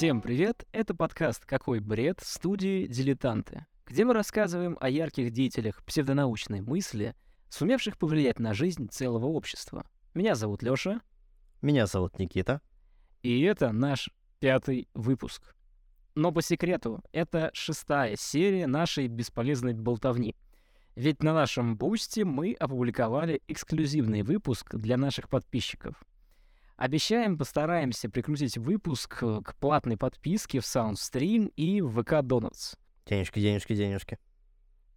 Всем привет! Это подкаст «Какой бред» студии «Дилетанты», где мы рассказываем о ярких деятелях псевдонаучной мысли, сумевших повлиять на жизнь целого общества. Меня зовут Лёша. Меня зовут Никита. И это наш пятый выпуск. Но по секрету, это шестая серия нашей бесполезной болтовни. Ведь на нашем бусте мы опубликовали эксклюзивный выпуск для наших подписчиков. Обещаем, постараемся прикрутить выпуск э, к платной подписке в SoundStream и в VK Donuts. Денежки, денежки, денежки.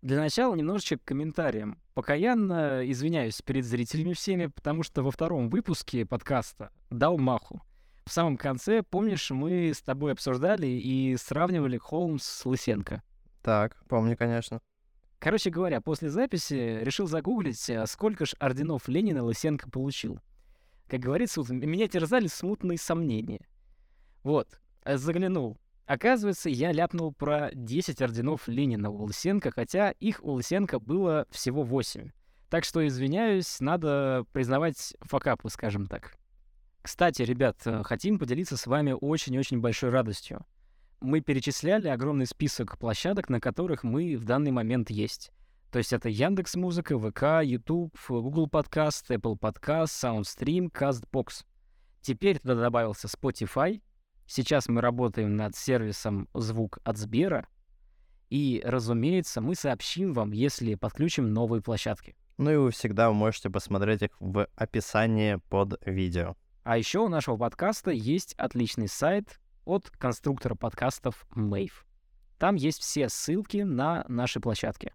Для начала немножечко к комментариям. Покаянно извиняюсь перед зрителями всеми, потому что во втором выпуске подкаста дал маху. В самом конце, помнишь, мы с тобой обсуждали и сравнивали Холмс с Лысенко. Так, помню, конечно. Короче говоря, после записи решил загуглить, а сколько ж орденов Ленина Лысенко получил. Как говорится, меня терзали смутные сомнения. Вот, э, заглянул. Оказывается, я ляпнул про 10 орденов Ленина у Лысенко, хотя их у Лысенко было всего 8. Так что, извиняюсь, надо признавать факапы, скажем так. Кстати, ребят, э, хотим поделиться с вами очень-очень большой радостью. Мы перечисляли огромный список площадок, на которых мы в данный момент есть. То есть это Яндекс Музыка, ВК, YouTube, Google Podcast, Apple Podcast, SoundStream, CastBox. Теперь туда добавился Spotify. Сейчас мы работаем над сервисом «Звук от Сбера». И, разумеется, мы сообщим вам, если подключим новые площадки. Ну и вы всегда можете посмотреть их в описании под видео. А еще у нашего подкаста есть отличный сайт от конструктора подкастов Mave. Там есть все ссылки на наши площадки.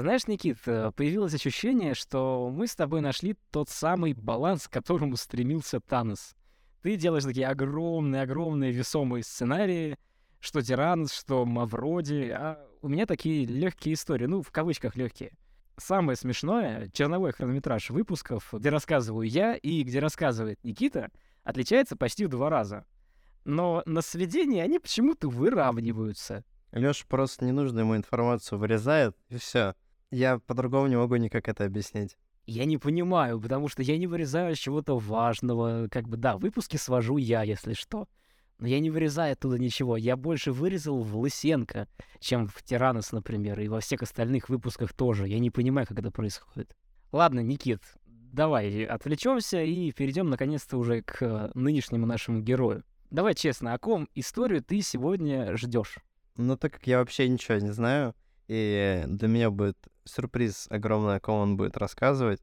Знаешь, Никит, э, появилось ощущение, что мы с тобой нашли тот самый баланс, к которому стремился Танос. Ты делаешь такие огромные-огромные весомые сценарии, что Тиранос, что Мавроди, а у меня такие легкие истории, ну, в кавычках легкие. Самое смешное, черновой хронометраж выпусков, где рассказываю я и где рассказывает Никита, отличается почти в два раза. Но на сведении они почему-то выравниваются. Лёша просто ненужную ему информацию вырезает, и все. Я по-другому не могу никак это объяснить. Я не понимаю, потому что я не вырезаю чего-то важного. Как бы, да, выпуски свожу я, если что. Но я не вырезаю оттуда ничего. Я больше вырезал в Лысенко, чем в Тиранос, например, и во всех остальных выпусках тоже. Я не понимаю, как это происходит. Ладно, Никит, давай отвлечемся и перейдем наконец-то уже к нынешнему нашему герою. Давай честно, о ком историю ты сегодня ждешь? Ну, так как я вообще ничего не знаю, и для меня будет сюрприз огромный, о ком он будет рассказывать.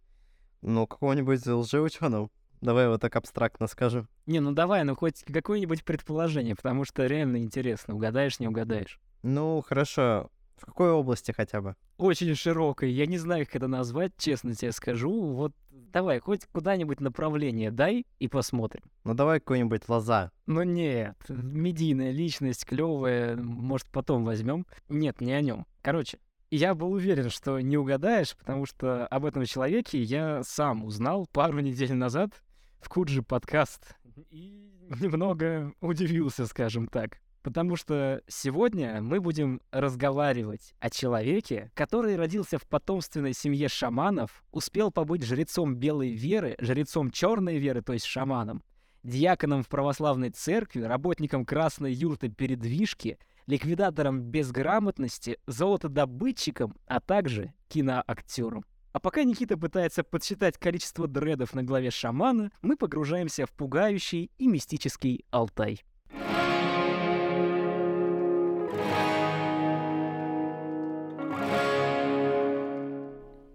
Ну, какого-нибудь лжеученого. Давай вот так абстрактно скажем. Не, ну давай, ну хоть какое-нибудь предположение, потому что реально интересно, угадаешь, не угадаешь. Ну, хорошо. В какой области хотя бы? Очень широкой. Я не знаю, как это назвать, честно тебе скажу. Вот давай, хоть куда-нибудь направление дай и посмотрим. Ну давай какой-нибудь лоза. Ну нет, медийная личность, клевая, может потом возьмем. Нет, не о нем. Короче, я был уверен, что не угадаешь, потому что об этом человеке я сам узнал пару недель назад в Куджи подкаст и немного удивился, скажем так. Потому что сегодня мы будем разговаривать о человеке, который родился в потомственной семье шаманов, успел побыть жрецом белой веры, жрецом черной веры, то есть шаманом, диаконом в православной церкви, работником красной юрты передвижки — ликвидатором безграмотности, золотодобытчиком, а также киноактером. А пока Никита пытается подсчитать количество дредов на голове шамана, мы погружаемся в пугающий и мистический Алтай.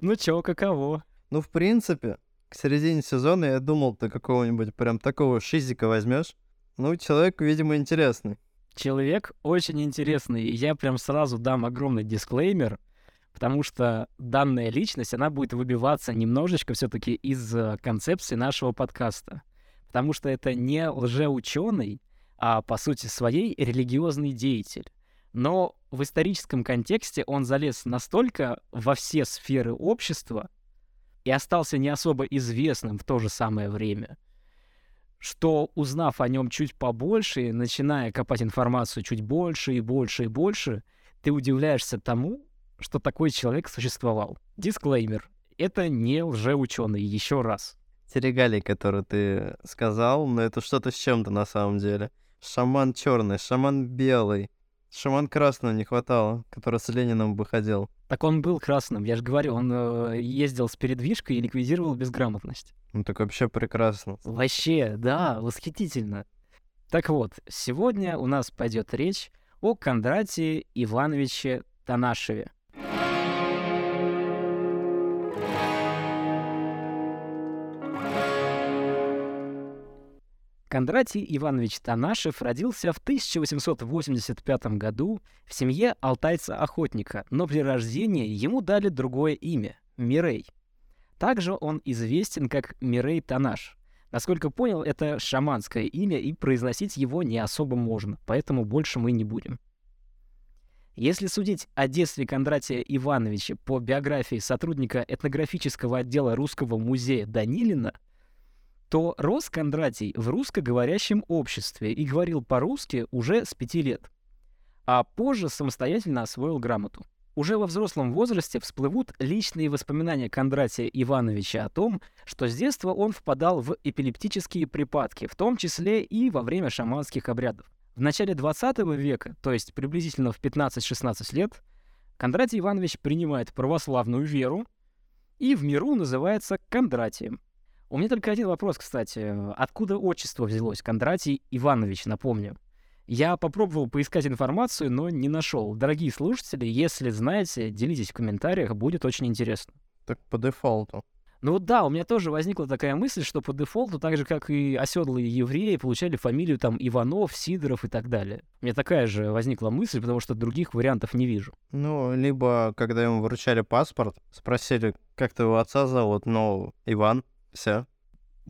Ну чё, каково? Ну, в принципе, к середине сезона я думал, ты какого-нибудь прям такого шизика возьмешь. Ну, человек, видимо, интересный человек очень интересный. Я прям сразу дам огромный дисклеймер, потому что данная личность, она будет выбиваться немножечко все-таки из э, концепции нашего подкаста. Потому что это не лжеученый, а по сути своей религиозный деятель. Но в историческом контексте он залез настолько во все сферы общества и остался не особо известным в то же самое время — что, узнав о нем чуть побольше, начиная копать информацию чуть больше и больше и больше, ты удивляешься тому, что такой человек существовал. Дисклеймер. это не лжеученый, еще раз. Те регалии, которые ты сказал, но это что-то с чем-то на самом деле. Шаман черный, шаман белый, шаман красного не хватало, который с Лениным бы ходил. Так он был красным, я же говорю, он э, ездил с передвижкой и ликвидировал безграмотность. Ну так вообще прекрасно. Вообще, да, восхитительно. Так вот, сегодня у нас пойдет речь о Кондратии Ивановиче Танашеве. Кондратий Иванович Танашев родился в 1885 году в семье алтайца-охотника, но при рождении ему дали другое имя — Мирей. Также он известен как Мирей Танаш. Насколько понял, это шаманское имя, и произносить его не особо можно, поэтому больше мы не будем. Если судить о детстве Кондратия Ивановича по биографии сотрудника этнографического отдела Русского музея Данилина — то рос Кондратий в русскоговорящем обществе и говорил по-русски уже с пяти лет. А позже самостоятельно освоил грамоту. Уже во взрослом возрасте всплывут личные воспоминания Кондратия Ивановича о том, что с детства он впадал в эпилептические припадки, в том числе и во время шаманских обрядов. В начале 20 века, то есть приблизительно в 15-16 лет, Кондратий Иванович принимает православную веру и в миру называется Кондратием – у меня только один вопрос, кстати. Откуда отчество взялось? Кондратий Иванович, напомню. Я попробовал поискать информацию, но не нашел. Дорогие слушатели, если знаете, делитесь в комментариях, будет очень интересно. Так по дефолту. Ну да, у меня тоже возникла такая мысль, что по дефолту, так же как и оседлые евреи, получали фамилию там Иванов, Сидоров и так далее. У меня такая же возникла мысль, потому что других вариантов не вижу. Ну, либо когда ему вручали паспорт, спросили, как твоего отца зовут, ну, Иван, все.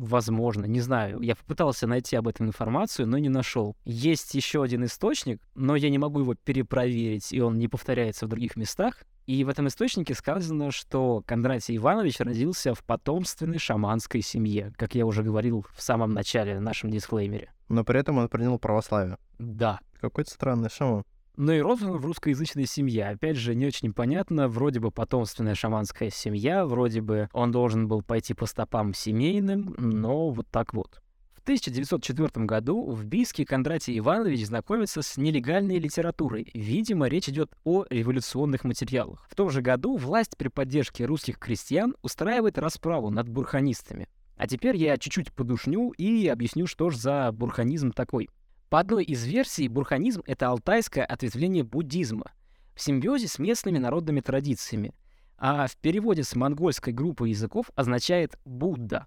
Возможно, не знаю. Я попытался найти об этом информацию, но не нашел. Есть еще один источник, но я не могу его перепроверить, и он не повторяется в других местах. И в этом источнике сказано, что Кондратий Иванович родился в потомственной шаманской семье, как я уже говорил в самом начале в нашем дисклеймере. Но при этом он принял православие. Да. Какой-то странный шаман. Но и он в русскоязычной семье. Опять же, не очень понятно. Вроде бы потомственная шаманская семья, вроде бы он должен был пойти по стопам семейным, но вот так вот. В 1904 году в Бийске Кондратий Иванович знакомится с нелегальной литературой. Видимо, речь идет о революционных материалах. В том же году власть при поддержке русских крестьян устраивает расправу над бурханистами. А теперь я чуть-чуть подушню и объясню, что же за бурханизм такой. По одной из версий, бурханизм — это алтайское ответвление буддизма в симбиозе с местными народными традициями, а в переводе с монгольской группы языков означает «Будда».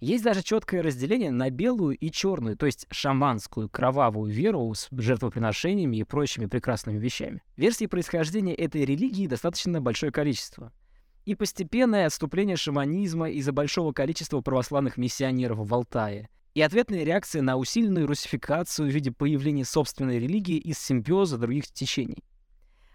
Есть даже четкое разделение на белую и черную, то есть шаманскую, кровавую веру с жертвоприношениями и прочими прекрасными вещами. Версий происхождения этой религии достаточно большое количество. И постепенное отступление шаманизма из-за большого количества православных миссионеров в Алтае, и ответная реакция на усиленную русификацию в виде появления собственной религии из симбиоза других течений.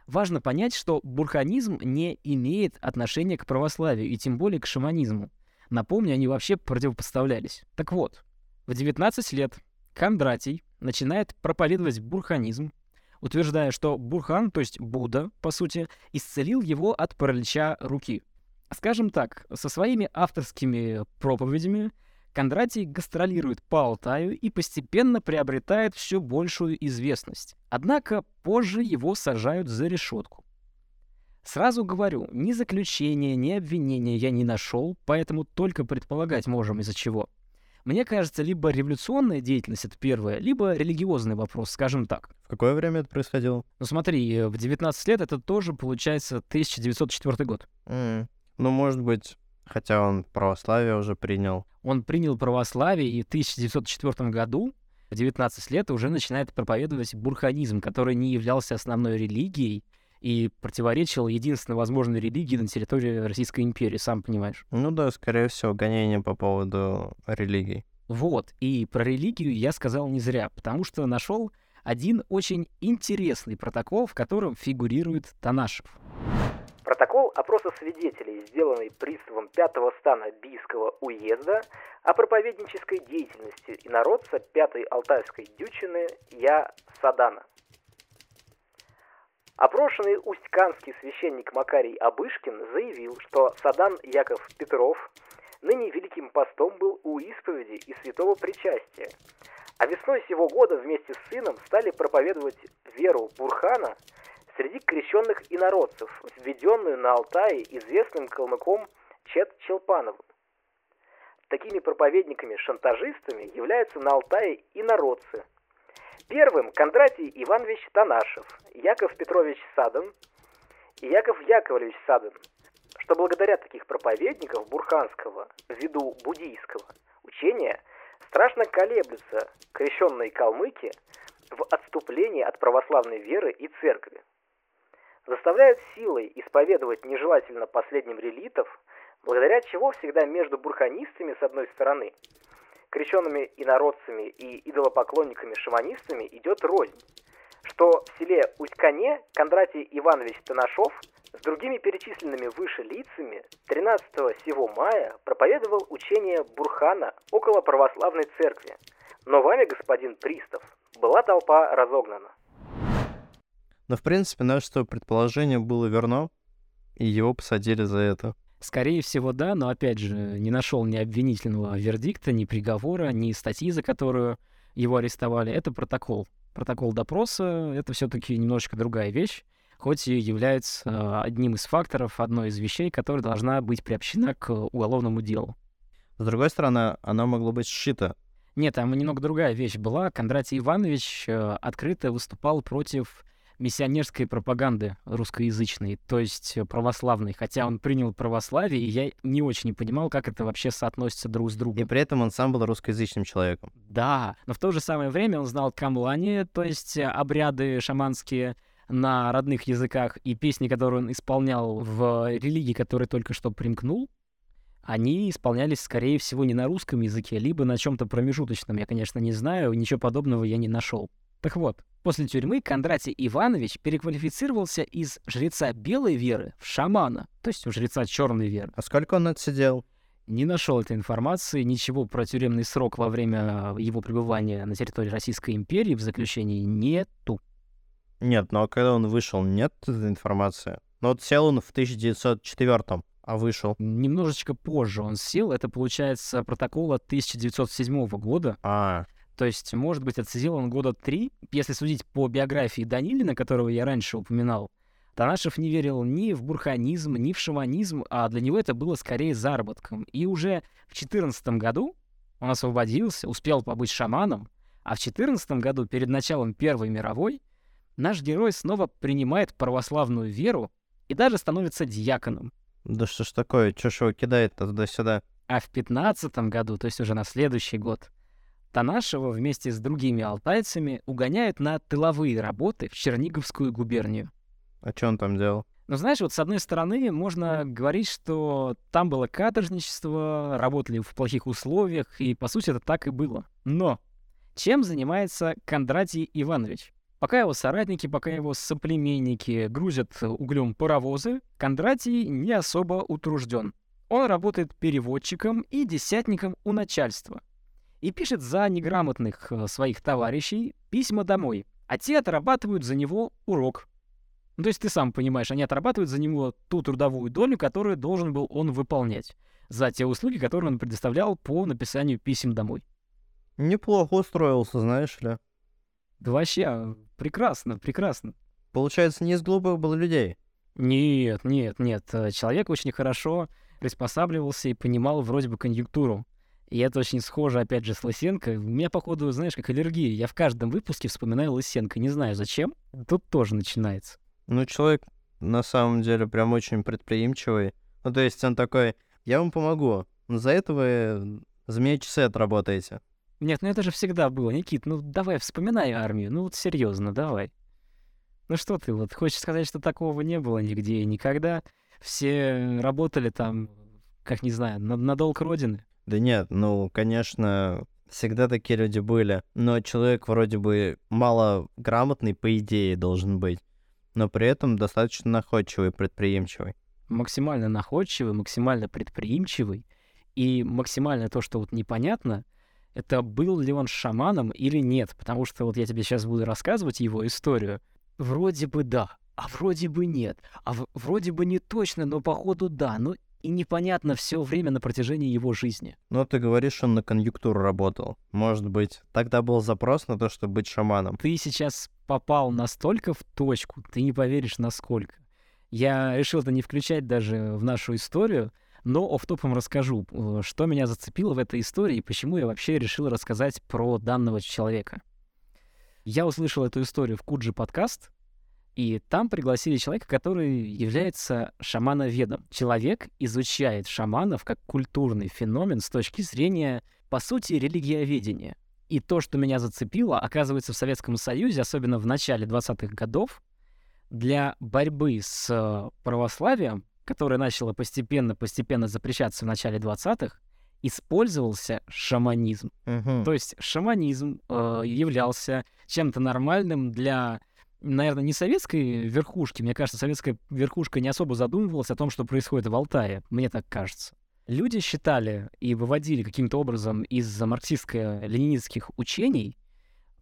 Важно понять, что бурханизм не имеет отношения к православию и тем более к шаманизму. Напомню, они вообще противопоставлялись. Так вот, в 19 лет Кондратий начинает проповедовать бурханизм, утверждая, что Бурхан, то есть Будда, по сути, исцелил его от паралича руки. Скажем так, со своими авторскими проповедями Кондратий гастролирует по Алтаю и постепенно приобретает все большую известность. Однако позже его сажают за решетку. Сразу говорю, ни заключения, ни обвинения я не нашел, поэтому только предполагать можем из-за чего. Мне кажется, либо революционная деятельность это первое, либо религиозный вопрос, скажем так. В какое время это происходило? Ну смотри, в 19 лет это тоже получается 1904 год. Mm. Ну, может быть, Хотя он православие уже принял. Он принял православие и в 1904 году, в 19 лет, уже начинает проповедовать бурханизм, который не являлся основной религией и противоречил единственной возможной религии на территории Российской империи, сам понимаешь. Ну да, скорее всего, гонение по поводу религии. Вот, и про религию я сказал не зря, потому что нашел один очень интересный протокол, в котором фигурирует Танашев. Протокол опроса свидетелей, сделанный приставом пятого стана Бийского уезда о проповеднической деятельности инородца пятой Алтайской дючины Я Садана. Опрошенный усть-канский священник Макарий Абышкин заявил, что Садан Яков Петров ныне Великим постом был у исповеди и святого причастия, а весной сего года вместе с сыном стали проповедовать веру Бурхана среди крещенных инородцев, введенную на Алтае известным калмыком Чет Челпановым. Такими проповедниками-шантажистами являются на Алтае инородцы. Первым Кондратий Иванович Танашев, Яков Петрович Садан и Яков Яковлевич Садан, что благодаря таких проповедников бурханского, ввиду буддийского учения, страшно колеблются крещенные калмыки в отступлении от православной веры и церкви. Заставляют силой исповедовать нежелательно последним релитов, благодаря чего всегда между бурханистами с одной стороны, крещенными инородцами и идолопоклонниками-шаманистами идет рознь, что в селе Усть-Кане Кондратий Иванович Танашов с другими перечисленными выше лицами 13 сего мая проповедовал учение Бурхана около православной церкви. Но вами, господин Пристав, была толпа разогнана. Но, в принципе, наше предположение было верно, и его посадили за это. Скорее всего, да, но опять же, не нашел ни обвинительного вердикта, ни приговора, ни статьи, за которую его арестовали. Это протокол. Протокол допроса — это все-таки немножечко другая вещь, хоть и является одним из факторов, одной из вещей, которая должна быть приобщена к уголовному делу. С другой стороны, она могла быть сшита. Нет, там немного другая вещь была. Кондратий Иванович э, открыто выступал против миссионерской пропаганды русскоязычной, то есть православной. Хотя он принял православие, и я не очень понимал, как это вообще соотносится друг с другом. И при этом он сам был русскоязычным человеком. Да, но в то же самое время он знал камлани, то есть обряды шаманские на родных языках, и песни, которые он исполнял в религии, которой только что примкнул, они исполнялись, скорее всего, не на русском языке, либо на чем-то промежуточном. Я, конечно, не знаю, ничего подобного я не нашел. Так вот, После тюрьмы Кондратий Иванович переквалифицировался из жреца белой веры в шамана, то есть у жреца черной веры. А сколько он отсидел? Не нашел этой информации, ничего про тюремный срок во время его пребывания на территории Российской империи в заключении нету. Нет, но когда он вышел, нет этой информации. Но вот сел он в 1904 а вышел? Немножечко позже он сел. Это, получается, протокол от 1907 года. А. То есть, может быть, отсидел он года три. Если судить по биографии Данилина, которого я раньше упоминал, Танашев не верил ни в бурханизм, ни в шаманизм, а для него это было скорее заработком. И уже в 14 году он освободился, успел побыть шаманом, а в 14 году, перед началом Первой мировой, наш герой снова принимает православную веру и даже становится диаконом. Да что ж такое, чё ж его кидает туда-сюда? А в 15 году, то есть уже на следующий год, Танашева вместе с другими алтайцами угоняют на тыловые работы в Черниговскую губернию. А что он там делал? Ну, знаешь, вот с одной стороны можно говорить, что там было каторжничество, работали в плохих условиях, и, по сути, это так и было. Но чем занимается Кондратий Иванович? Пока его соратники, пока его соплеменники грузят углем паровозы, Кондратий не особо утружден. Он работает переводчиком и десятником у начальства и пишет за неграмотных э, своих товарищей письма домой, а те отрабатывают за него урок. Ну, то есть ты сам понимаешь, они отрабатывают за него ту трудовую долю, которую должен был он выполнять, за те услуги, которые он предоставлял по написанию писем домой. Неплохо устроился, знаешь ли. Да вообще, а, прекрасно, прекрасно. Получается, не из глупых было людей. Нет, нет, нет. Э, человек очень хорошо приспосабливался и понимал вроде бы конъюнктуру. И это очень схоже, опять же, с Лысенко. У меня, походу, знаешь, как аллергия. Я в каждом выпуске вспоминаю Лысенко. Не знаю, зачем. Тут тоже начинается. Ну, человек на самом деле прям очень предприимчивый. Ну, то есть он такой, я вам помогу, но за это вы за меня часы отработаете. Нет, ну это же всегда было. Никит, ну давай вспоминай армию. Ну вот серьезно, давай. Ну что ты, вот хочешь сказать, что такого не было нигде и никогда? Все работали там, как не знаю, на, на долг Родины. Да нет, ну, конечно, всегда такие люди были. Но человек вроде бы мало грамотный, по идее, должен быть. Но при этом достаточно находчивый, предприимчивый. Максимально находчивый, максимально предприимчивый. И максимально то, что вот непонятно, это был ли он шаманом или нет. Потому что вот я тебе сейчас буду рассказывать его историю. Вроде бы да. а вроде бы нет, а в- вроде бы не точно, но походу да, ну и непонятно все время на протяжении его жизни. Но ты говоришь, он на конъюнктуру работал. Может быть, тогда был запрос на то, чтобы быть шаманом. Ты сейчас попал настолько в точку, ты не поверишь насколько. Я решил это не включать даже в нашу историю, но офтопом расскажу, э, что меня зацепило в этой истории и почему я вообще решил рассказать про данного человека. Я услышал эту историю в Куджи подкаст, и там пригласили человека, который является шамановедом. Человек изучает шаманов как культурный феномен с точки зрения, по сути, религиоведения. И то, что меня зацепило, оказывается, в Советском Союзе, особенно в начале 20-х годов, для борьбы с православием, которое начало постепенно-постепенно запрещаться в начале 20-х, использовался шаманизм. Мгм. То есть шаманизм э, являлся чем-то нормальным для, наверное, не советской верхушки. Мне кажется, советская верхушка не особо задумывалась о том, что происходит в Алтае. Мне так кажется. Люди считали и выводили каким-то образом из марксистско-ленинистских учений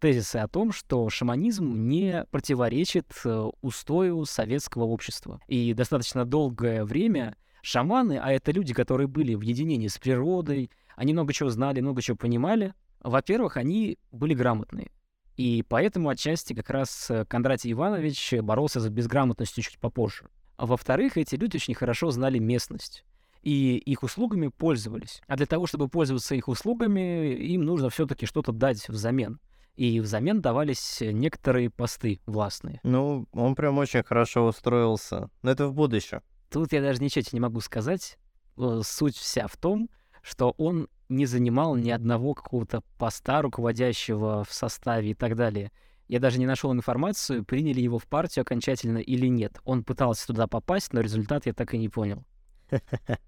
тезисы о том, что шаманизм не противоречит э, устою советского общества. И достаточно долгое время шаманы, а это люди, которые были в единении с природой, они много чего знали, много чего понимали. Во-первых, они были грамотные. И поэтому отчасти как раз э, Кондратий Иванович боролся за безграмотностью чуть попозже. А во-вторых, эти люди очень хорошо знали местность. И их услугами пользовались. А для того, чтобы пользоваться их услугами, им нужно все-таки что-то дать взамен. И взамен давались некоторые посты властные. Ну, он прям очень хорошо устроился. Но это в будущем. Тут я даже ничего тебе не могу сказать. Э, Суть вся в том, что он не занимал ни одного какого-то поста руководящего в составе и так далее. Я даже не нашел информацию, приняли его в партию окончательно или нет. Он пытался туда попасть, но результат я так и не понял.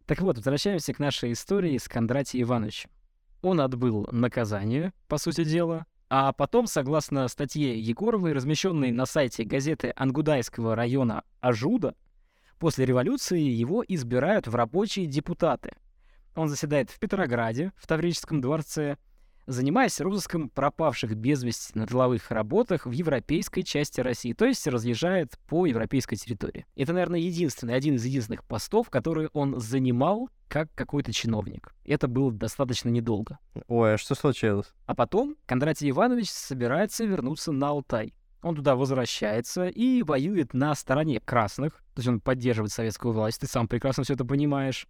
Так вот, возвращаемся к нашей истории с Кондратием Ивановичем. Он отбыл наказание, по сути дела, а потом, согласно статье Егоровой, размещенной на сайте газеты Ангудайского района Ажуда, после революции его избирают в рабочие депутаты. Он заседает в Петрограде, в Таврическом дворце, занимаясь розыском пропавших без вести на тыловых работах в европейской части России, то есть разъезжает по европейской территории. Это, наверное, единственный, один из единственных постов, которые он занимал как какой-то чиновник. Это было достаточно недолго. Ой, а что случилось? А потом Кондратий Иванович собирается вернуться на Алтай. Он туда возвращается и воюет на стороне красных, то есть он поддерживает советскую власть, ты сам прекрасно все это понимаешь.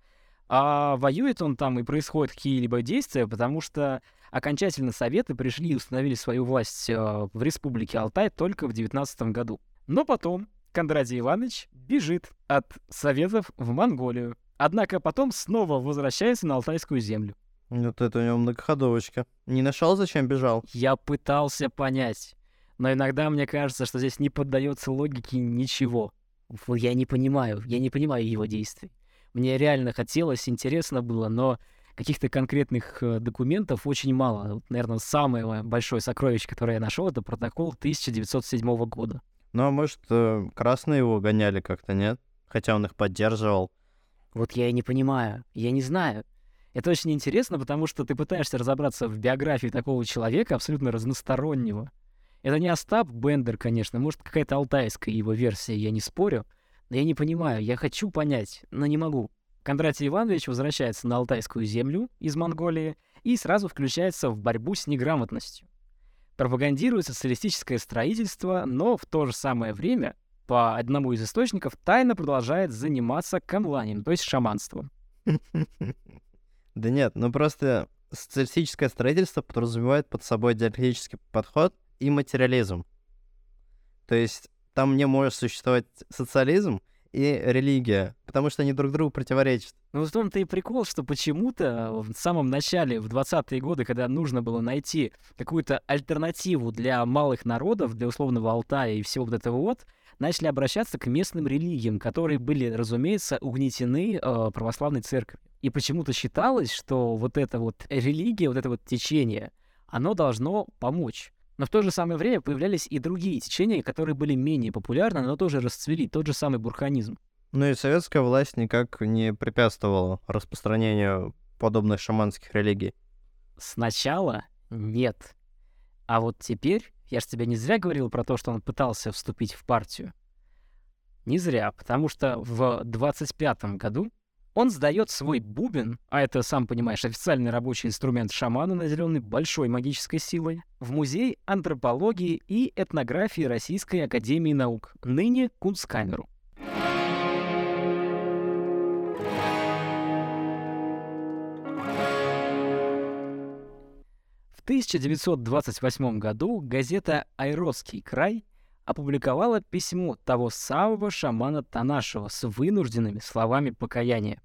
А воюет он там и происходят какие-либо действия, потому что окончательно Советы пришли и установили свою власть э, в республике Алтай только в 19 году. Но потом Кондратий Иванович бежит от Советов в Монголию. Однако потом снова возвращается на Алтайскую землю. Вот это у него многоходовочка. Не нашел, зачем бежал? Я пытался понять, но иногда мне кажется, что здесь не поддается логике ничего. Я не понимаю, я не понимаю его действий. Мне реально хотелось, интересно было, но каких-то конкретных э, документов очень мало. Вот, наверное, самое мое большое сокровище, которое я нашел, это протокол 1907 года. Ну, а может, э, красные его гоняли как-то, нет? Хотя он их поддерживал. Вот я и не понимаю, я не знаю. Это очень интересно, потому что ты пытаешься разобраться в биографии такого человека, абсолютно разностороннего. Это не Остап Бендер, конечно, может, какая-то алтайская его версия, я не спорю. Но я не понимаю, я хочу понять, но не могу. Кондратий Иванович возвращается на Алтайскую землю из Монголии и сразу включается в борьбу с неграмотностью. Пропагандирует социалистическое строительство, но в то же самое время, по одному из источников, тайно продолжает заниматься камланием, то есть шаманством. Да нет, ну просто социалистическое строительство подразумевает под собой диалектический подход и материализм. То есть там не может существовать социализм и религия, потому что они друг другу противоречат. Ну, в том-то и прикол, что почему-то в самом начале, в 20-е годы, когда нужно было найти какую-то альтернативу для малых народов, для условного Алтая и всего вот этого вот, начали обращаться к местным религиям, которые были, разумеется, угнетены э, православной церковью. И почему-то считалось, что вот эта вот религия, вот это вот течение, оно должно помочь. Но в то же самое время появлялись и другие течения, которые были менее популярны, но тоже расцвели, тот же самый бурханизм. Ну и советская власть никак не препятствовала распространению подобных шаманских религий. Сначала нет. А вот теперь, я же тебе не зря говорил про то, что он пытался вступить в партию. Не зря, потому что в 25 году он сдает свой бубен, а это, сам понимаешь, официальный рабочий инструмент шамана, наделенный большой магической силой, в Музей антропологии и этнографии Российской Академии Наук, ныне Кунсткамеру. В 1928 году газета «Айросский край» опубликовала письмо того самого шамана Танашева с вынужденными словами покаяния.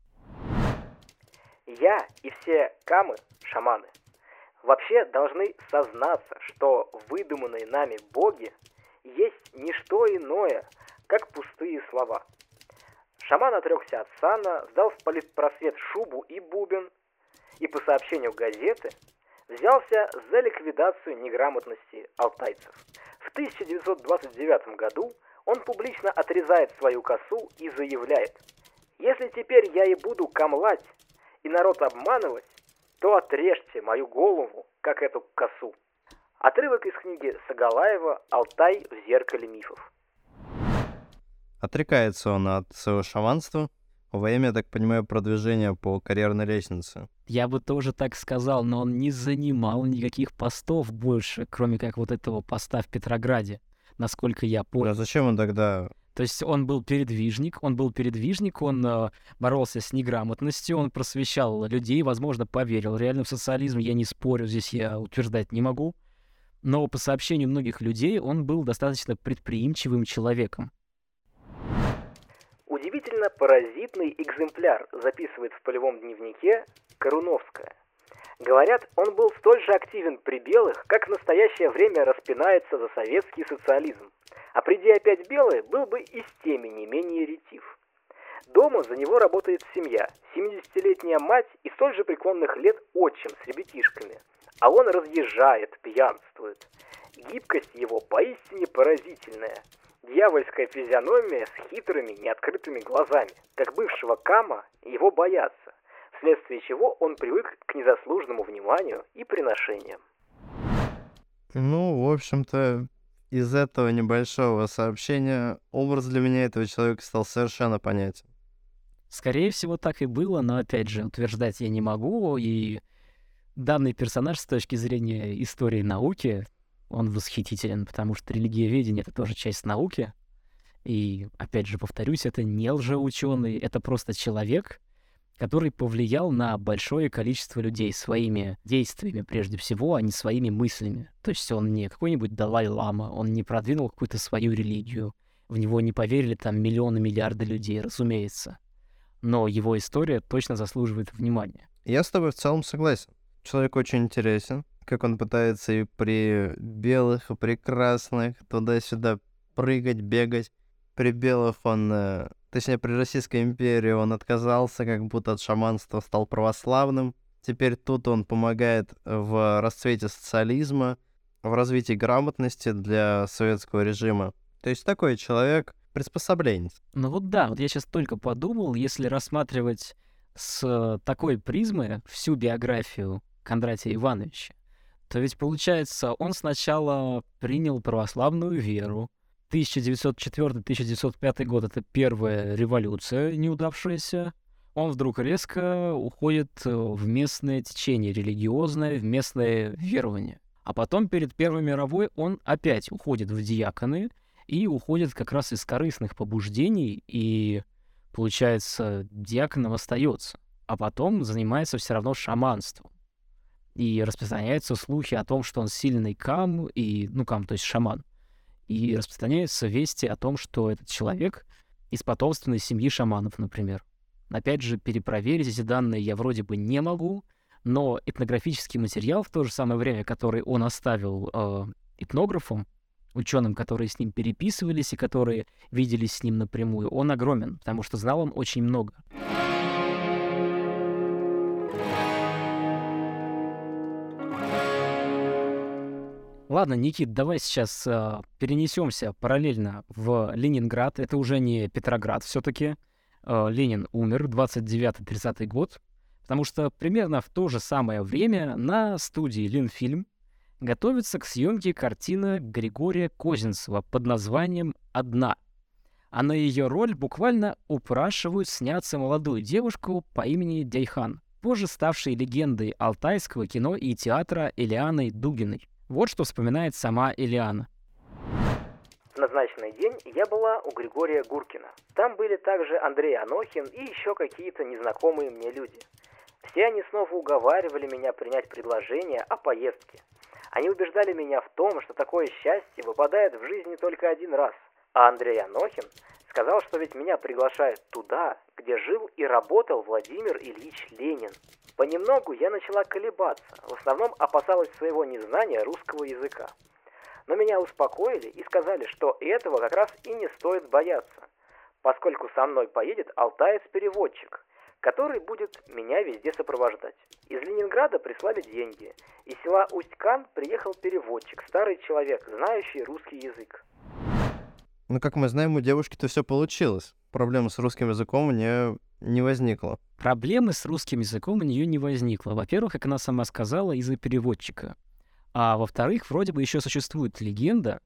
«Я и все камы, шаманы, вообще должны сознаться, что выдуманные нами боги есть не что иное, как пустые слова. Шаман отрекся от сана, сдал в политпросвет шубу и бубен, и по сообщению газеты взялся за ликвидацию неграмотности алтайцев. В 1929 году он публично отрезает свою косу и заявляет, «Если теперь я и буду камлать и народ обманывать, то отрежьте мою голову, как эту косу». Отрывок из книги Сагалаева «Алтай в зеркале мифов». Отрекается он от своего шаманства во имя, я так понимаю, продвижения по карьерной лестнице. Я бы тоже так сказал, но он не занимал никаких постов больше, кроме как вот этого поста в Петрограде, насколько я понял. А зачем он тогда То есть он был передвижник, он был передвижник, он э, боролся с неграмотностью, он просвещал людей, возможно, поверил реально в социализм, я не спорю, здесь я утверждать не могу. Но по сообщению многих людей он был достаточно предприимчивым человеком. Удивительно паразитный экземпляр записывает в полевом дневнике Коруновская. Говорят, он был столь же активен при белых, как в настоящее время распинается за советский социализм. А приди опять белые, был бы и с теми не менее ретив. Дома за него работает семья, 70-летняя мать и столь же преклонных лет отчим с ребятишками. А он разъезжает, пьянствует. Гибкость его поистине поразительная. Дьявольская физиономия с хитрыми, неоткрытыми глазами. Как бывшего Кама, его боятся, вследствие чего он привык к незаслуженному вниманию и приношениям. Ну, в общем-то, из этого небольшого сообщения образ для меня этого человека стал совершенно понятен. Скорее всего, так и было, но, опять же, утверждать я не могу, и данный персонаж с точки зрения истории науки, он восхитителен, потому что религиоведение — это тоже часть науки. И, опять же, повторюсь, это не лжеученый, это просто человек, который повлиял на большое количество людей своими действиями, прежде всего, а не своими мыслями. То есть он не какой-нибудь Далай-Лама, он не продвинул какую-то свою религию, в него не поверили там миллионы, миллиарды людей, разумеется. Но его история точно заслуживает внимания. Я с тобой в целом согласен. Человек очень интересен, как он пытается и при белых, и при красных туда-сюда прыгать, бегать. При белых он, э, точнее, при Российской империи он отказался, как будто от шаманства стал православным. Теперь тут он помогает в расцвете социализма, в развитии грамотности для советского режима. То есть такой человек приспособленец. Ну вот да, вот я сейчас только подумал, если рассматривать с такой призмы всю биографию Кондратия Ивановича, то ведь получается, он сначала принял православную веру. 1904-1905 год — это первая революция неудавшаяся. Он вдруг резко уходит в местное течение религиозное, в местное верование. А потом перед Первой мировой он опять уходит в диаконы и уходит как раз из корыстных побуждений, и, получается, диаконом остается. А потом занимается все равно шаманством и распространяются слухи о том, что он сильный кам, и, ну, кам, то есть шаман. И распространяются вести о том, что этот человек из потомственной семьи шаманов, например. Опять же, перепроверить эти данные я вроде бы не могу, но этнографический материал в то же самое время, который он оставил э, этнографам, ученым, которые с ним переписывались и которые виделись с ним напрямую, он огромен, потому что знал он очень много. Ладно, Никит, давай сейчас э, перенесемся параллельно в Ленинград. Это уже не Петроград все-таки. Э, Ленин умер 29-30 год, потому что примерно в то же самое время на студии Ленфильм готовится к съемке картина Григория Козинцева под названием «Одна». а на ее роль буквально упрашивают сняться молодую девушку по имени Дяйхан, позже ставшей легендой алтайского кино и театра Элианой Дугиной. Вот что вспоминает сама Элиана. В назначенный день я была у Григория Гуркина. Там были также Андрей Анохин и еще какие-то незнакомые мне люди. Все они снова уговаривали меня принять предложение о поездке. Они убеждали меня в том, что такое счастье выпадает в жизни только один раз. А Андрей Анохин сказал, что ведь меня приглашают туда, где жил и работал Владимир Ильич Ленин. Понемногу я начала колебаться, в основном опасалась своего незнания русского языка. Но меня успокоили и сказали, что этого как раз и не стоит бояться, поскольку со мной поедет алтаец-переводчик, который будет меня везде сопровождать. Из Ленинграда прислали деньги. Из села Усть-Кан приехал переводчик, старый человек, знающий русский язык. Ну, как мы знаем, у девушки-то все получилось. Проблем с русским языком у нее не возникло. Проблемы с русским языком у нее не возникло. Во-первых, как она сама сказала, из-за переводчика. А во-вторых, вроде бы еще существует легенда,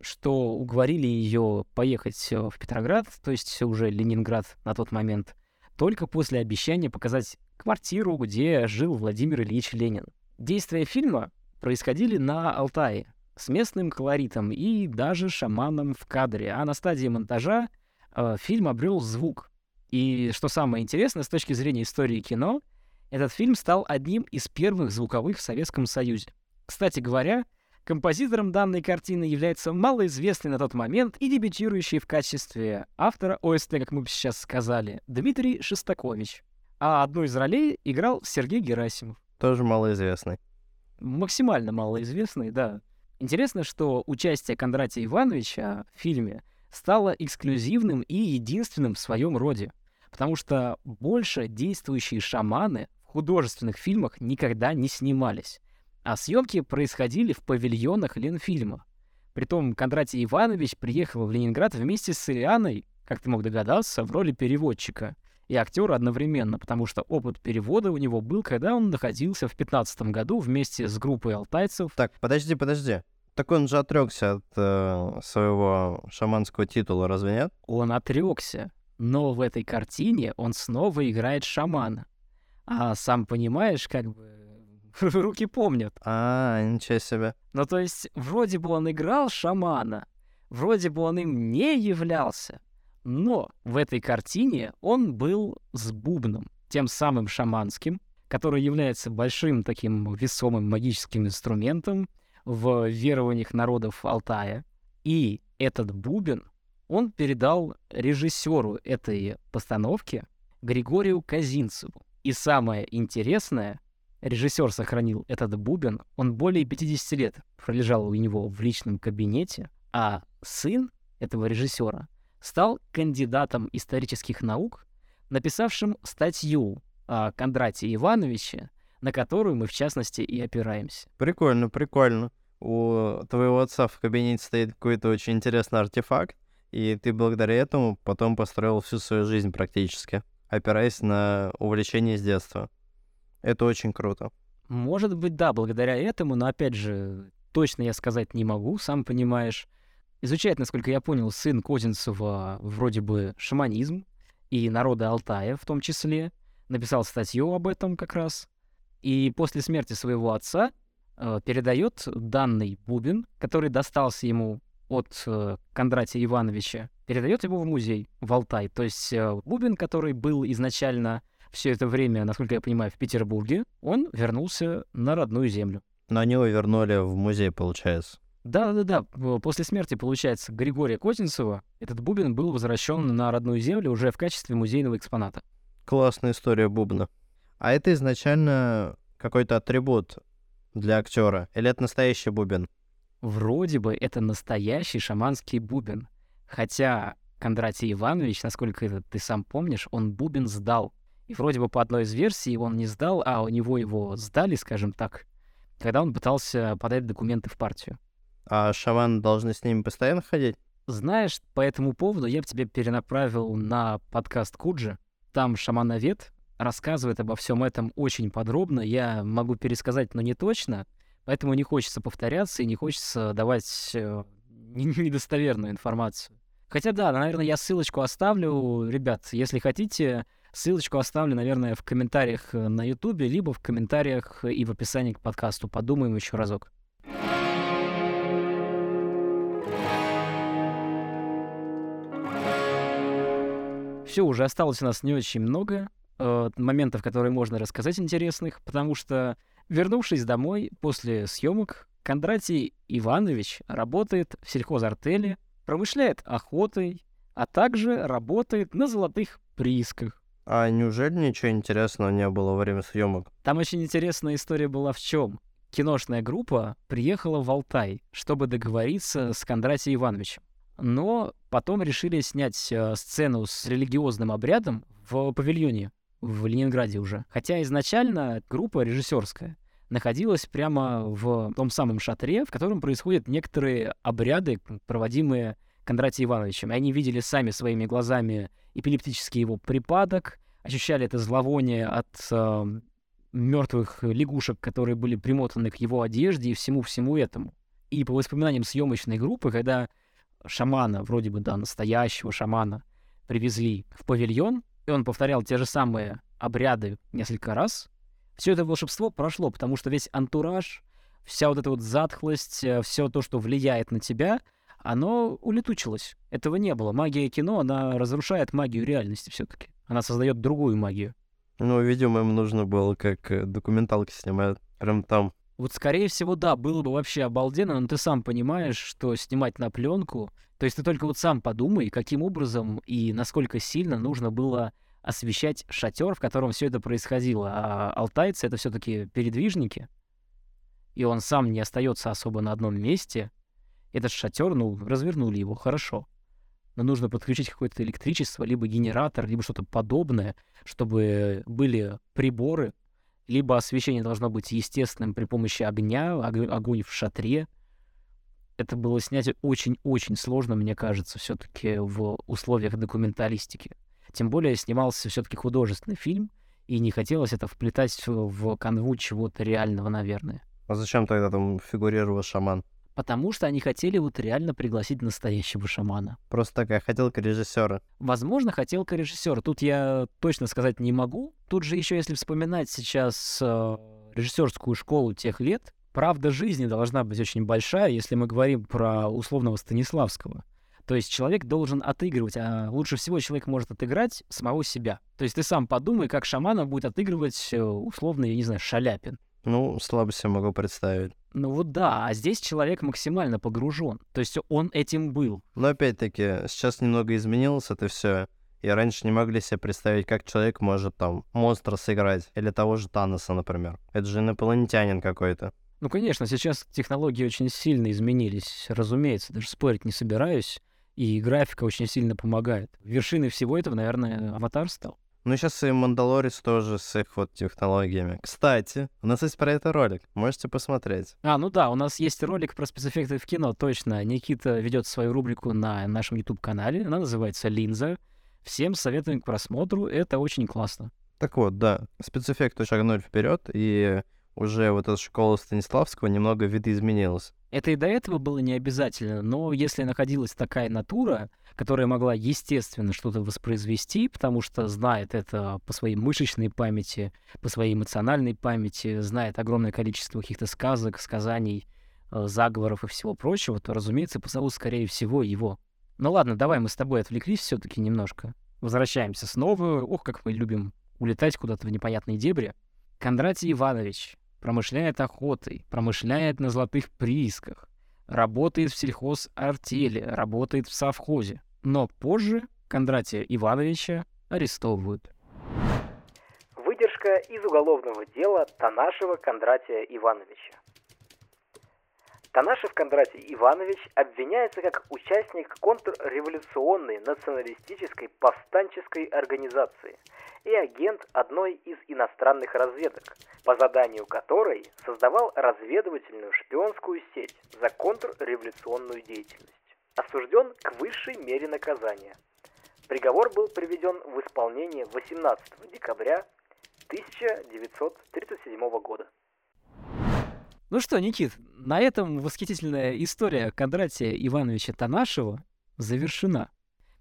что уговорили ее поехать э, в Петроград, то есть уже Ленинград на тот момент, только после обещания показать квартиру, где жил Владимир Ильич Ленин. Действия фильма происходили на Алтае с местным колоритом и даже шаманом в кадре, а на стадии монтажа э, фильм обрел звук. И что самое интересное, с точки зрения истории кино, этот фильм стал одним из первых звуковых в Советском Союзе. Кстати говоря, композитором данной картины является малоизвестный на тот момент и дебютирующий в качестве автора ОСТ, как мы сейчас сказали, Дмитрий Шестакович. А одну из ролей играл Сергей Герасимов. Тоже малоизвестный. Максимально малоизвестный, да. Интересно, что участие Кондратия Ивановича в фильме стало эксклюзивным и единственным в своем роде, потому что больше действующие шаманы в художественных фильмах никогда не снимались, а съемки происходили в павильонах Ленфильма. Притом Кондратий Иванович приехал в Ленинград вместе с Ирианой, как ты мог догадаться, в роли переводчика и актера одновременно, потому что опыт перевода у него был, когда он находился в 15 году вместе с группой алтайцев. Так, подожди, подожди. Так он же отрекся от э, своего шаманского титула, разве нет? Он отрекся, но в этой картине он снова играет шамана. А сам понимаешь, как бы руки помнят. А, ничего себе. Ну, то есть, вроде бы он играл шамана, вроде бы он им не являлся, но в этой картине он был с бубном, тем самым шаманским, который является большим таким весомым магическим инструментом в верованиях народов Алтая. И этот бубен он передал режиссеру этой постановки Григорию Казинцеву. И самое интересное, режиссер сохранил этот бубен, он более 50 лет пролежал у него в личном кабинете, а сын этого режиссера стал кандидатом исторических наук, написавшим статью о Кондратии Ивановиче, на которую мы, в частности, и опираемся. Прикольно, прикольно. У твоего отца в кабинете стоит какой-то очень интересный артефакт, и ты благодаря этому потом построил всю свою жизнь практически, опираясь на увлечение с детства. Это очень круто. Может быть, да, благодаря этому, но опять же, точно я сказать не могу, сам понимаешь. Изучает, насколько я понял, сын Козинцева вроде бы шаманизм и народы Алтая в том числе. Написал статью об этом как раз. И после смерти своего отца э, передает данный бубен, который достался ему от э, Кондратия Ивановича, передает его в музей в Алтай. То есть э, бубен, который был изначально все это время, насколько я понимаю, в Петербурге, он вернулся на родную землю. Но они его вернули в музей, получается. Да-да-да, после смерти, получается, Григория Козинцева этот бубен был возвращен на родную землю уже в качестве музейного экспоната. Классная история бубна. А это изначально какой-то атрибут для актера? Или это настоящий бубен? Вроде бы это настоящий шаманский бубен. Хотя Кондратий Иванович, насколько ты сам помнишь, он бубен сдал. И вроде бы по одной из версий он не сдал, а у него его сдали, скажем так, когда он пытался подать документы в партию. А шаманы должны с ними постоянно ходить? Знаешь, по этому поводу я бы тебя перенаправил на подкаст Куджи. Там шамановед рассказывает обо всем этом очень подробно. Я могу пересказать, но не точно. Поэтому не хочется повторяться и не хочется давать э, недостоверную информацию. Хотя да, наверное, я ссылочку оставлю, ребят, если хотите, ссылочку оставлю, наверное, в комментариях э, на Ютубе, либо в комментариях и в описании к подкасту. Подумаем еще разок. Все, уже осталось у нас не очень много э, моментов, которые можно рассказать интересных, потому что, вернувшись домой после съемок, Кондратий Иванович работает в сельхозартеле, промышляет охотой, а также работает на золотых приисках. А неужели ничего интересного не было во время съемок? Там очень интересная история была в чем? Киношная группа приехала в Алтай, чтобы договориться с Кондратием Ивановичем. Но потом решили снять э, сцену с религиозным обрядом в павильоне в Ленинграде уже. Хотя изначально группа режиссерская находилась прямо в том самом шатре, в котором происходят некоторые обряды, проводимые Кондратием Ивановичем. Они видели сами своими глазами эпилептический его припадок, ощущали это зловоние от э, мертвых лягушек, которые были примотаны к его одежде и всему-всему этому. И по воспоминаниям съемочной группы, когда шамана, вроде бы, да, настоящего шамана, привезли в павильон, и он повторял те же самые обряды несколько раз, все это волшебство прошло, потому что весь антураж, вся вот эта вот затхлость, э, все то, что влияет на тебя, оно улетучилось. Этого не было. Магия кино, она разрушает магию реальности все-таки. Она создает другую магию. Ну, видимо, им нужно было как э, документалки снимать. Прям там. Вот, скорее всего, да, было бы вообще обалденно, но ты сам понимаешь, что снимать на пленку. То есть ты только вот сам подумай, каким образом и насколько сильно нужно было освещать шатер, в котором все это происходило. А алтайцы это все-таки передвижники, и он сам не остается особо на одном месте. Этот шатер, ну, развернули его хорошо. Но нужно подключить какое-то электричество, либо генератор, либо что-то подобное, чтобы были приборы, либо освещение должно быть естественным при помощи огня, огонь в шатре. Это было снять очень-очень сложно, мне кажется, все-таки в условиях документалистики. Тем более снимался все-таки художественный фильм, и не хотелось это вплетать в канву чего-то реального, наверное. А зачем тогда там фигурировал шаман? Потому что они хотели вот реально пригласить настоящего шамана. Просто такая хотелка режиссера. Возможно, хотелка режиссера. Тут я точно сказать не могу. Тут же еще, если вспоминать сейчас э, режиссерскую школу тех лет, правда жизни должна быть очень большая, если мы говорим про условного Станиславского. То есть человек должен отыгрывать, а лучше всего человек может отыграть самого себя. То есть ты сам подумай, как шамана будет отыгрывать э, условно, я не знаю, Шаляпин. Ну, слабо себе могу представить. Ну вот да, а здесь человек максимально погружен. То есть он этим был. Но опять-таки, сейчас немного изменилось это все. И раньше не могли себе представить, как человек может там монстра сыграть. Или того же Таноса, например. Это же инопланетянин какой-то. Ну, конечно, сейчас технологии очень сильно изменились. Разумеется, даже спорить не собираюсь. И графика очень сильно помогает. Вершиной всего этого, наверное, аватар стал. Ну, сейчас и Мандалорец тоже с их вот технологиями. Кстати, у нас есть про это ролик. Можете посмотреть. А, ну да, у нас есть ролик про спецэффекты в кино, точно. Никита ведет свою рубрику на нашем YouTube-канале. Она называется «Линза». Всем советуем к просмотру, это очень классно. Так вот, да, спецэффекты шагнули вперед, и уже вот эта школа Станиславского немного видоизменилась. Это и до этого было не обязательно, но если находилась такая натура, которая могла естественно что-то воспроизвести, потому что знает это по своей мышечной памяти, по своей эмоциональной памяти, знает огромное количество каких-то сказок, сказаний, э, заговоров и всего прочего, то, разумеется, позовут, скорее всего, его. Ну ладно, давай мы с тобой отвлеклись все таки немножко. Возвращаемся снова. Ох, как мы любим улетать куда-то в непонятные дебри. Кондратий Иванович, промышляет охотой, промышляет на золотых приисках, работает в сельхозартели, работает в совхозе. Но позже Кондратия Ивановича арестовывают. Выдержка из уголовного дела Танашева Кондратия Ивановича. Танашев Кондратий Иванович обвиняется как участник контрреволюционной националистической повстанческой организации и агент одной из иностранных разведок, по заданию которой создавал разведывательную шпионскую сеть за контрреволюционную деятельность. Осужден к высшей мере наказания. Приговор был приведен в исполнение 18 декабря 1937 года. Ну что, Никит, на этом восхитительная история Кондратия Ивановича Танашева завершена.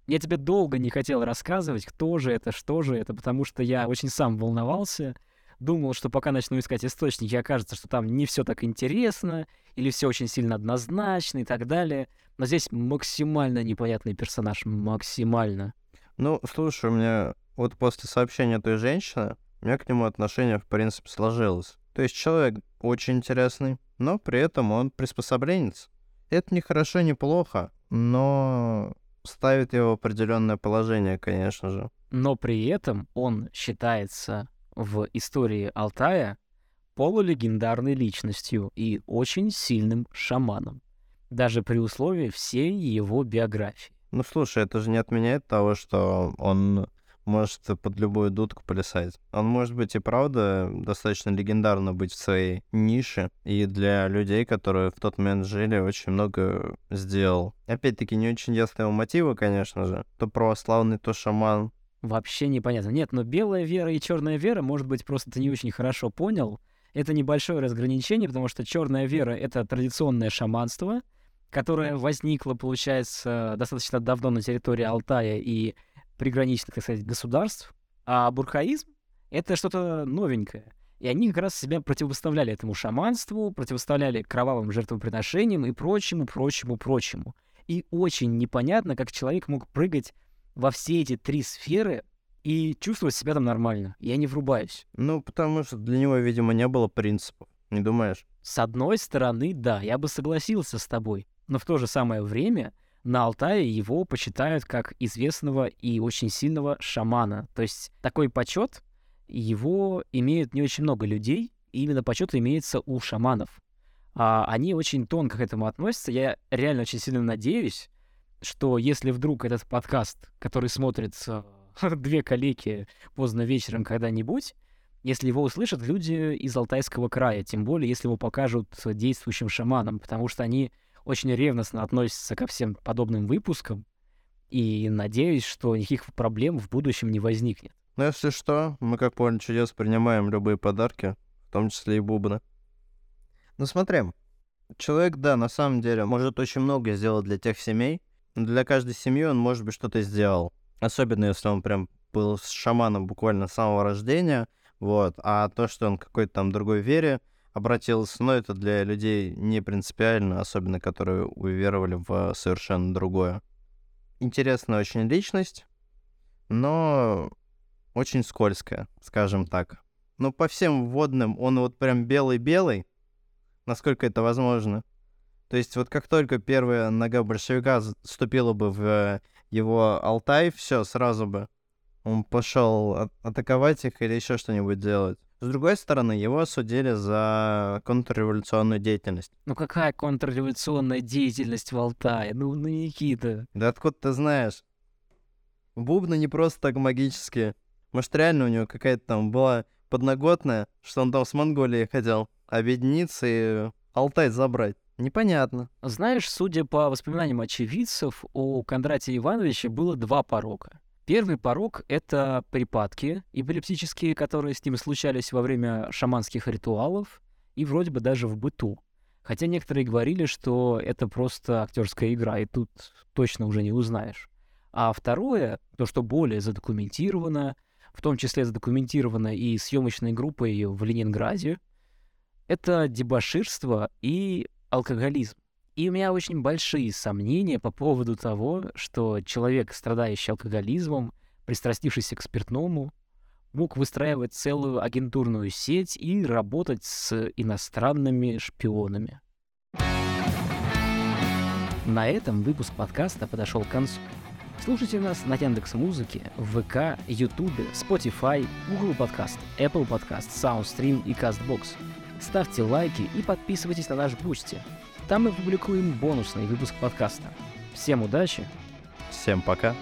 Я тебе долго не хотел рассказывать, кто же это, что же это, потому что я очень сам волновался, думал, что пока начну искать источники, окажется, что там не все так интересно, или все очень сильно однозначно и так далее. Но здесь максимально непонятный персонаж, максимально. Ну, слушай, у меня вот после сообщения той женщины, у меня к нему отношение, в принципе, сложилось. То есть человек очень интересный, но при этом он приспособленец. Это не хорошо, не плохо, но ставит его в определенное положение, конечно же. Но при этом он считается в истории Алтая полулегендарной личностью и очень сильным шаманом, даже при условии всей его биографии. Ну слушай, это же не отменяет того, что он может под любую дудку плясать. Он может быть и правда достаточно легендарно быть в своей нише, и для людей, которые в тот момент жили, очень много сделал. Опять-таки, не очень ясные его мотивы, конечно же. То православный, то шаман. Вообще непонятно. Нет, но белая вера и черная вера, может быть, просто ты не очень хорошо понял. Это небольшое разграничение, потому что черная вера — это традиционное шаманство, которое возникло, получается, достаточно давно на территории Алтая и приграничных, так сказать, государств, а бурхаизм — это что-то новенькое. И они как раз себя противопоставляли этому шаманству, противоставляли кровавым жертвоприношениям и прочему, прочему, прочему. И очень непонятно, как человек мог прыгать во все эти три сферы и чувствовать себя там нормально. Я не врубаюсь. Ну, потому что для него, видимо, не было принципов. Не думаешь? С одной стороны, да, я бы согласился с тобой. Но в то же самое время на Алтае его почитают как известного и очень сильного шамана. То есть такой почет его имеют не очень много людей, и именно почет имеется у шаманов. А они очень тонко к этому относятся. Я реально очень сильно надеюсь, что если вдруг этот подкаст, который смотрит две коллеги поздно вечером когда-нибудь, если его услышат люди из Алтайского края, тем более если его покажут действующим шаманам, потому что они очень ревностно относятся ко всем подобным выпускам, и надеюсь, что никаких проблем в будущем не возникнет. Ну, если что, мы, как понял чудес, принимаем любые подарки, в том числе и бубны. Ну, смотри, человек, да, на самом деле, может очень много сделать для тех семей, но для каждой семьи он, может быть, что-то сделал. Особенно, если он прям был с шаманом буквально с самого рождения, вот, а то, что он какой-то там другой вере, обратился, но это для людей не принципиально, особенно которые уверовали в совершенно другое. Интересная очень личность, но очень скользкая, скажем так. Но по всем вводным он вот прям белый-белый, насколько это возможно. То есть вот как только первая нога большевика ступила бы в его Алтай, все, сразу бы он пошел атаковать их или еще что-нибудь делать. С другой стороны, его осудили за контрреволюционную деятельность. Ну какая контрреволюционная деятельность в Алтае? Ну, ну Никита. Да откуда ты знаешь? Бубны не просто так магические. Может, реально у него какая-то там была подноготная, что он там с Монголией хотел объединиться и Алтай забрать. Непонятно. Знаешь, судя по воспоминаниям очевидцев, у Кондратия Ивановича было два порока. Первый порог — это припадки эпилептические, которые с ним случались во время шаманских ритуалов и вроде бы даже в быту. Хотя некоторые говорили, что это просто актерская игра, и тут точно уже не узнаешь. А второе, то, что более задокументировано, в том числе задокументировано и съемочной группой в Ленинграде, это дебоширство и алкоголизм. И у меня очень большие сомнения по поводу того, что человек, страдающий алкоголизмом, пристрастившийся к спиртному, мог выстраивать целую агентурную сеть и работать с иностранными шпионами. На этом выпуск подкаста подошел к концу. Слушайте нас на Яндекс Музыке, ВК, Ютубе, Spotify, Google Подкаст, Apple Подкаст, SoundStream и CastBox. Ставьте лайки и подписывайтесь на наш Бусти. Там мы публикуем бонусный выпуск подкаста. Всем удачи! Всем пока!